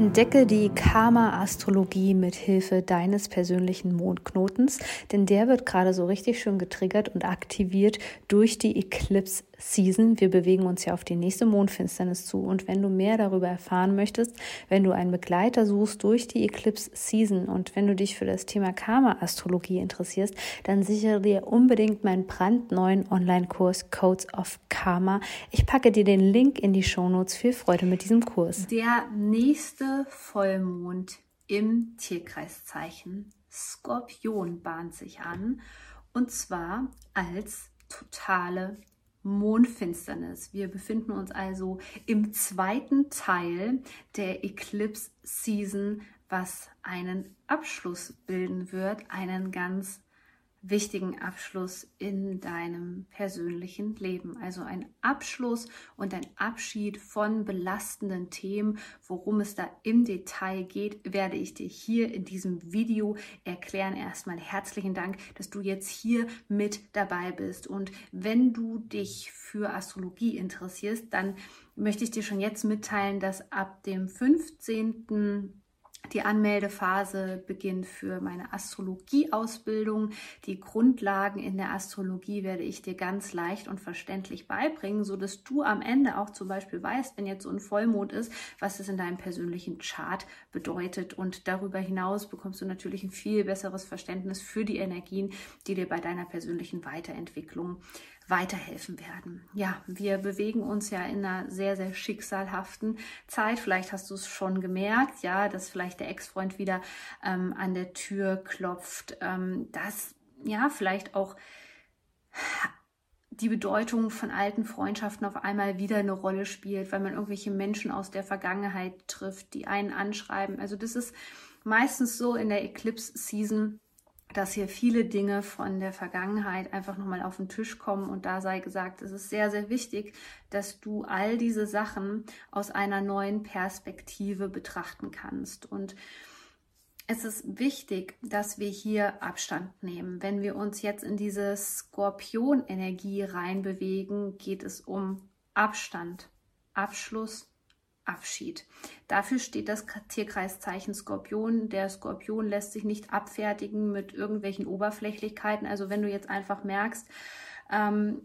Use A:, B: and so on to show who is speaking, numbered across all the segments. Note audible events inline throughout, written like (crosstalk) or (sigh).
A: Entdecke die Karma-Astrologie mit Hilfe deines persönlichen Mondknotens, denn der wird gerade so richtig schön getriggert und aktiviert durch die Eclipse Season. Wir bewegen uns ja auf die nächste Mondfinsternis zu. Und wenn du mehr darüber erfahren möchtest, wenn du einen Begleiter suchst durch die Eclipse Season und wenn du dich für das Thema Karma-Astrologie interessierst, dann sichere dir unbedingt meinen brandneuen Online-Kurs Codes of Karma. Ich packe dir den Link in die Shownotes. Viel Freude mit diesem Kurs.
B: Der nächste Vollmond im Tierkreiszeichen Skorpion bahnt sich an. Und zwar als totale Mondfinsternis. Wir befinden uns also im zweiten Teil der Eclipse Season, was einen Abschluss bilden wird, einen ganz wichtigen Abschluss in deinem persönlichen Leben. Also ein Abschluss und ein Abschied von belastenden Themen. Worum es da im Detail geht, werde ich dir hier in diesem Video erklären. Erstmal herzlichen Dank, dass du jetzt hier mit dabei bist. Und wenn du dich für Astrologie interessierst, dann möchte ich dir schon jetzt mitteilen, dass ab dem 15 die Anmeldephase beginnt für meine Astrologie-Ausbildung. Die Grundlagen in der Astrologie werde ich dir ganz leicht und verständlich beibringen, so dass du am Ende auch zum Beispiel weißt, wenn jetzt so ein Vollmond ist, was es in deinem persönlichen Chart bedeutet. Und darüber hinaus bekommst du natürlich ein viel besseres Verständnis für die Energien, die dir bei deiner persönlichen Weiterentwicklung weiterhelfen werden. Ja, wir bewegen uns ja in einer sehr, sehr schicksalhaften Zeit. Vielleicht hast du es schon gemerkt, ja, dass vielleicht der Ex-Freund wieder ähm, an der Tür klopft, ähm, dass ja vielleicht auch die Bedeutung von alten Freundschaften auf einmal wieder eine Rolle spielt, weil man irgendwelche Menschen aus der Vergangenheit trifft, die einen anschreiben. Also das ist meistens so in der Eclipse-Season dass hier viele Dinge von der Vergangenheit einfach nochmal auf den Tisch kommen und da sei gesagt, es ist sehr, sehr wichtig, dass du all diese Sachen aus einer neuen Perspektive betrachten kannst. Und es ist wichtig, dass wir hier Abstand nehmen. Wenn wir uns jetzt in diese Skorpion-Energie reinbewegen, geht es um Abstand, Abschluss, Abschied. Dafür steht das Tierkreiszeichen Skorpion. Der Skorpion lässt sich nicht abfertigen mit irgendwelchen Oberflächlichkeiten. Also wenn du jetzt einfach merkst, ähm,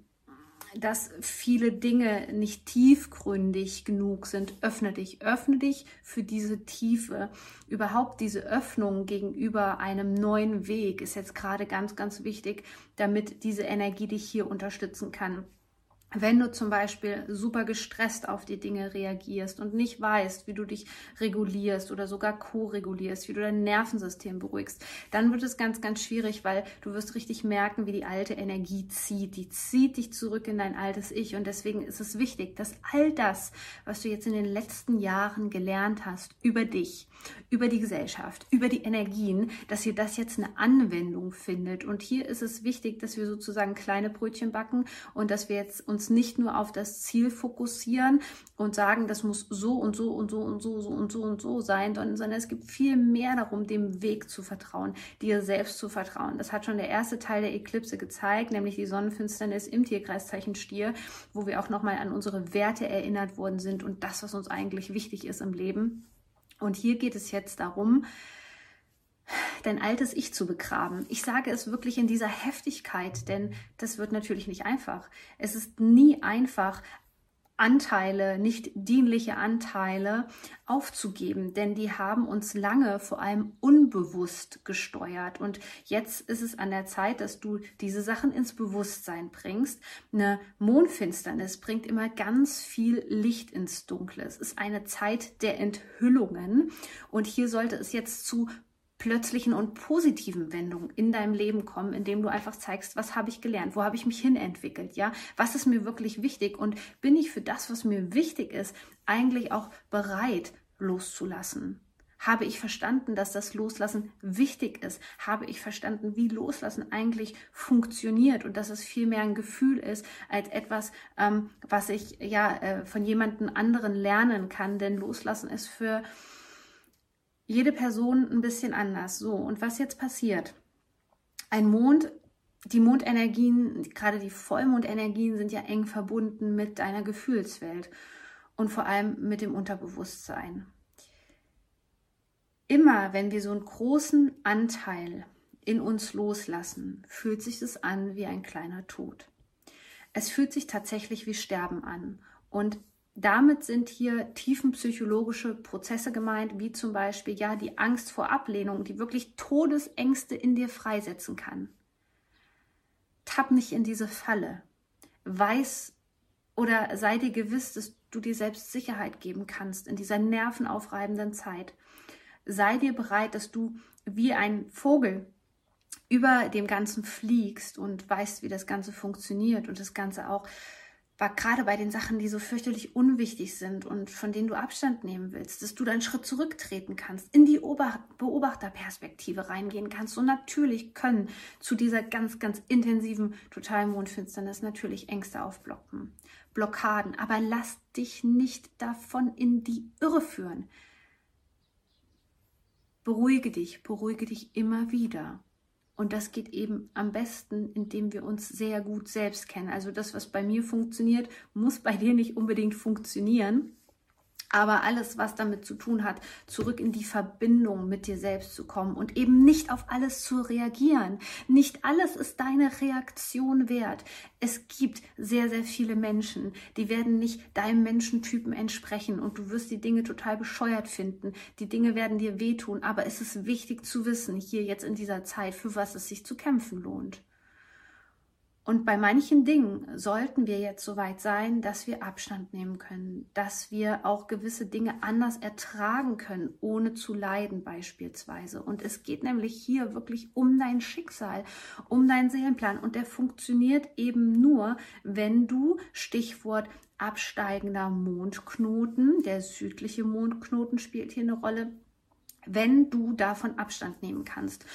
B: dass viele Dinge nicht tiefgründig genug sind, öffne dich, öffne dich für diese Tiefe. Überhaupt diese Öffnung gegenüber einem neuen Weg ist jetzt gerade ganz, ganz wichtig, damit diese Energie dich hier unterstützen kann. Wenn du zum Beispiel super gestresst auf die Dinge reagierst und nicht weißt, wie du dich regulierst oder sogar co-regulierst, wie du dein Nervensystem beruhigst, dann wird es ganz, ganz schwierig, weil du wirst richtig merken, wie die alte Energie zieht. Die zieht dich zurück in dein altes Ich. Und deswegen ist es wichtig, dass all das, was du jetzt in den letzten Jahren gelernt hast über dich, über die Gesellschaft, über die Energien, dass hier das jetzt eine Anwendung findet. Und hier ist es wichtig, dass wir sozusagen kleine Brötchen backen und dass wir jetzt uns nicht nur auf das Ziel fokussieren und sagen, das muss so und so und so und so, so und so und so sein, sondern es gibt viel mehr darum, dem Weg zu vertrauen, dir selbst zu vertrauen. Das hat schon der erste Teil der Eklipse gezeigt, nämlich die Sonnenfinsternis im Tierkreiszeichen Stier, wo wir auch nochmal an unsere Werte erinnert worden sind und das, was uns eigentlich wichtig ist im Leben. Und hier geht es jetzt darum, dein altes Ich zu begraben. Ich sage es wirklich in dieser Heftigkeit, denn das wird natürlich nicht einfach. Es ist nie einfach, Anteile, nicht dienliche Anteile aufzugeben, denn die haben uns lange vor allem unbewusst gesteuert. Und jetzt ist es an der Zeit, dass du diese Sachen ins Bewusstsein bringst. Eine Mondfinsternis bringt immer ganz viel Licht ins Dunkle. Es ist eine Zeit der Enthüllungen. Und hier sollte es jetzt zu plötzlichen und positiven Wendungen in deinem Leben kommen, indem du einfach zeigst, was habe ich gelernt, wo habe ich mich hinentwickelt, ja, was ist mir wirklich wichtig und bin ich für das, was mir wichtig ist, eigentlich auch bereit loszulassen. Habe ich verstanden, dass das Loslassen wichtig ist? Habe ich verstanden, wie Loslassen eigentlich funktioniert und dass es viel mehr ein Gefühl ist als etwas, ähm, was ich ja äh, von jemandem anderen lernen kann? Denn Loslassen ist für jede Person ein bisschen anders. So, und was jetzt passiert? Ein Mond die Mondenergien, gerade die Vollmondenergien sind ja eng verbunden mit deiner Gefühlswelt und vor allem mit dem Unterbewusstsein. Immer wenn wir so einen großen Anteil in uns loslassen, fühlt sich das an wie ein kleiner Tod. Es fühlt sich tatsächlich wie Sterben an. Und damit sind hier tiefenpsychologische Prozesse gemeint, wie zum Beispiel ja die Angst vor Ablehnung, die wirklich Todesängste in dir freisetzen kann tapp nicht in diese Falle. Weiß oder sei dir gewiss, dass du dir selbst Sicherheit geben kannst in dieser nervenaufreibenden Zeit. Sei dir bereit, dass du wie ein Vogel über dem Ganzen fliegst und weißt, wie das Ganze funktioniert und das Ganze auch war gerade bei den Sachen, die so fürchterlich unwichtig sind und von denen du Abstand nehmen willst, dass du deinen Schritt zurücktreten kannst, in die Beobachterperspektive reingehen kannst. Und natürlich können zu dieser ganz, ganz intensiven totalen Mondfinsternis natürlich Ängste aufblocken, Blockaden. Aber lass dich nicht davon in die Irre führen. Beruhige dich, beruhige dich immer wieder. Und das geht eben am besten, indem wir uns sehr gut selbst kennen. Also das, was bei mir funktioniert, muss bei dir nicht unbedingt funktionieren. Aber alles, was damit zu tun hat, zurück in die Verbindung mit dir selbst zu kommen und eben nicht auf alles zu reagieren. Nicht alles ist deine Reaktion wert. Es gibt sehr, sehr viele Menschen, die werden nicht deinem Menschentypen entsprechen und du wirst die Dinge total bescheuert finden. Die Dinge werden dir wehtun, aber es ist wichtig zu wissen, hier jetzt in dieser Zeit, für was es sich zu kämpfen lohnt. Und bei manchen Dingen sollten wir jetzt so weit sein, dass wir Abstand nehmen können, dass wir auch gewisse Dinge anders ertragen können, ohne zu leiden beispielsweise. Und es geht nämlich hier wirklich um dein Schicksal, um deinen Seelenplan. Und der funktioniert eben nur, wenn du, Stichwort absteigender Mondknoten, der südliche Mondknoten spielt hier eine Rolle, wenn du davon Abstand nehmen kannst.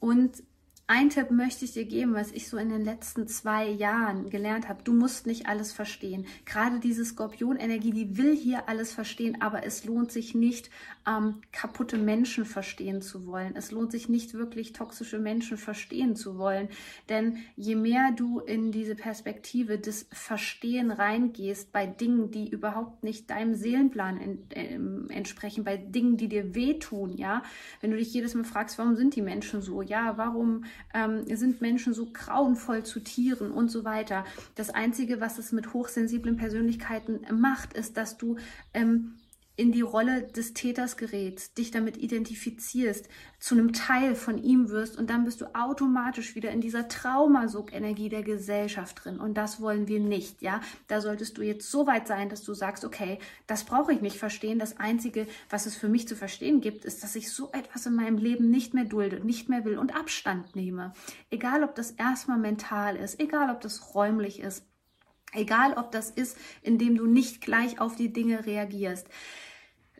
B: Und ein Tipp möchte ich dir geben, was ich so in den letzten zwei Jahren gelernt habe. Du musst nicht alles verstehen. Gerade diese Skorpionenergie, die will hier alles verstehen, aber es lohnt sich nicht, ähm, kaputte Menschen verstehen zu wollen. Es lohnt sich nicht wirklich, toxische Menschen verstehen zu wollen. Denn je mehr du in diese Perspektive des Verstehen reingehst bei Dingen, die überhaupt nicht deinem Seelenplan in, äh, entsprechen, bei Dingen, die dir wehtun, ja, wenn du dich jedes Mal fragst, warum sind die Menschen so? Ja, warum ähm, sind Menschen so grauenvoll zu Tieren und so weiter. Das Einzige, was es mit hochsensiblen Persönlichkeiten macht, ist, dass du ähm, in die Rolle des Täters gerätst, dich damit identifizierst, zu einem Teil von ihm wirst und dann bist du automatisch wieder in dieser Traumasog-Energie der Gesellschaft drin. Und das wollen wir nicht, ja. Da solltest du jetzt so weit sein, dass du sagst, okay, das brauche ich nicht verstehen. Das Einzige, was es für mich zu verstehen gibt, ist, dass ich so etwas in meinem Leben nicht mehr dulde, nicht mehr will und Abstand nehme. Egal, ob das erstmal mental ist, egal, ob das räumlich ist. Egal, ob das ist, indem du nicht gleich auf die Dinge reagierst.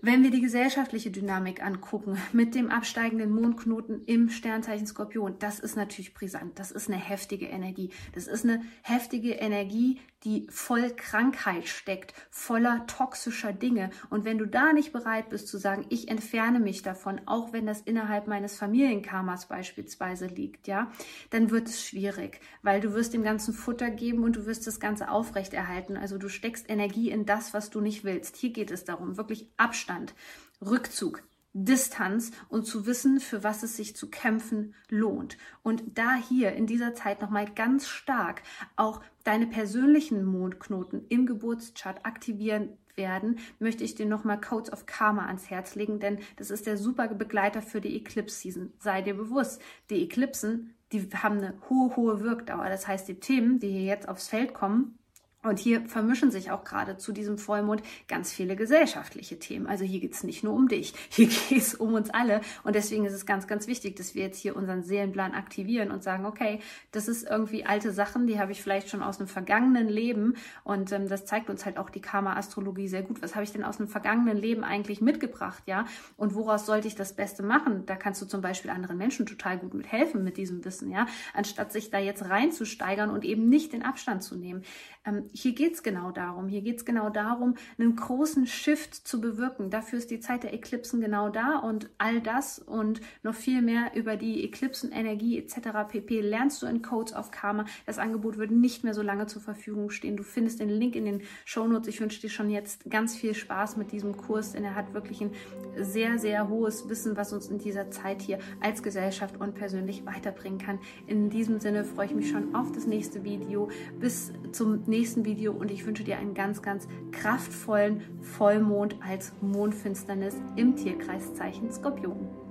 B: Wenn wir die gesellschaftliche Dynamik angucken mit dem absteigenden Mondknoten im Sternzeichen Skorpion, das ist natürlich brisant. Das ist eine heftige Energie. Das ist eine heftige Energie, die voll Krankheit steckt, voller toxischer Dinge. Und wenn du da nicht bereit bist zu sagen, ich entferne mich davon, auch wenn das innerhalb meines Familienkarmas beispielsweise liegt, ja, dann wird es schwierig, weil du wirst dem Ganzen Futter geben und du wirst das Ganze aufrechterhalten. Also du steckst Energie in das, was du nicht willst. Hier geht es darum, wirklich Abstand, Rückzug, Distanz und zu wissen, für was es sich zu kämpfen lohnt. Und da hier in dieser Zeit nochmal ganz stark auch deine persönlichen Mondknoten im Geburtschart aktivieren werden, möchte ich dir nochmal Codes of Karma ans Herz legen, denn das ist der super Begleiter für die Eclipse Season. Sei dir bewusst, die Eklipsen, die haben eine hohe, hohe Wirkdauer. Das heißt, die Themen, die hier jetzt aufs Feld kommen, Und hier vermischen sich auch gerade zu diesem Vollmond ganz viele gesellschaftliche Themen. Also hier geht es nicht nur um dich, (laughs) hier geht es um uns alle. Und deswegen ist es ganz, ganz wichtig, dass wir jetzt hier unseren Seelenplan aktivieren und sagen, okay, das ist irgendwie alte Sachen, die habe ich vielleicht schon aus einem vergangenen Leben. Und ähm, das zeigt uns halt auch die Karma-Astrologie sehr gut. Was habe ich denn aus einem vergangenen Leben eigentlich mitgebracht, ja? Und woraus sollte ich das Beste machen? Da kannst du zum Beispiel anderen Menschen total gut mit helfen mit diesem Wissen, ja? Anstatt sich da jetzt reinzusteigern und eben nicht den Abstand zu nehmen. Ähm, hier geht es genau darum. Hier geht es genau darum, einen großen Shift zu bewirken. Dafür ist die Zeit der Eklipsen genau da und all das und noch viel mehr über die Eklipsenenergie etc. pp. lernst du in Codes of Karma. Das Angebot wird nicht mehr so lange zur Verfügung stehen. Du findest den Link in den Show Notes. Ich wünsche dir schon jetzt ganz viel Spaß mit diesem Kurs, denn er hat wirklich ein sehr, sehr hohes Wissen, was uns in dieser Zeit hier als Gesellschaft und persönlich weiterbringen kann. In diesem Sinne freue ich mich schon auf das nächste Video. Bis zum nächsten Video und ich wünsche dir einen ganz, ganz kraftvollen Vollmond als Mondfinsternis im Tierkreiszeichen Skorpion.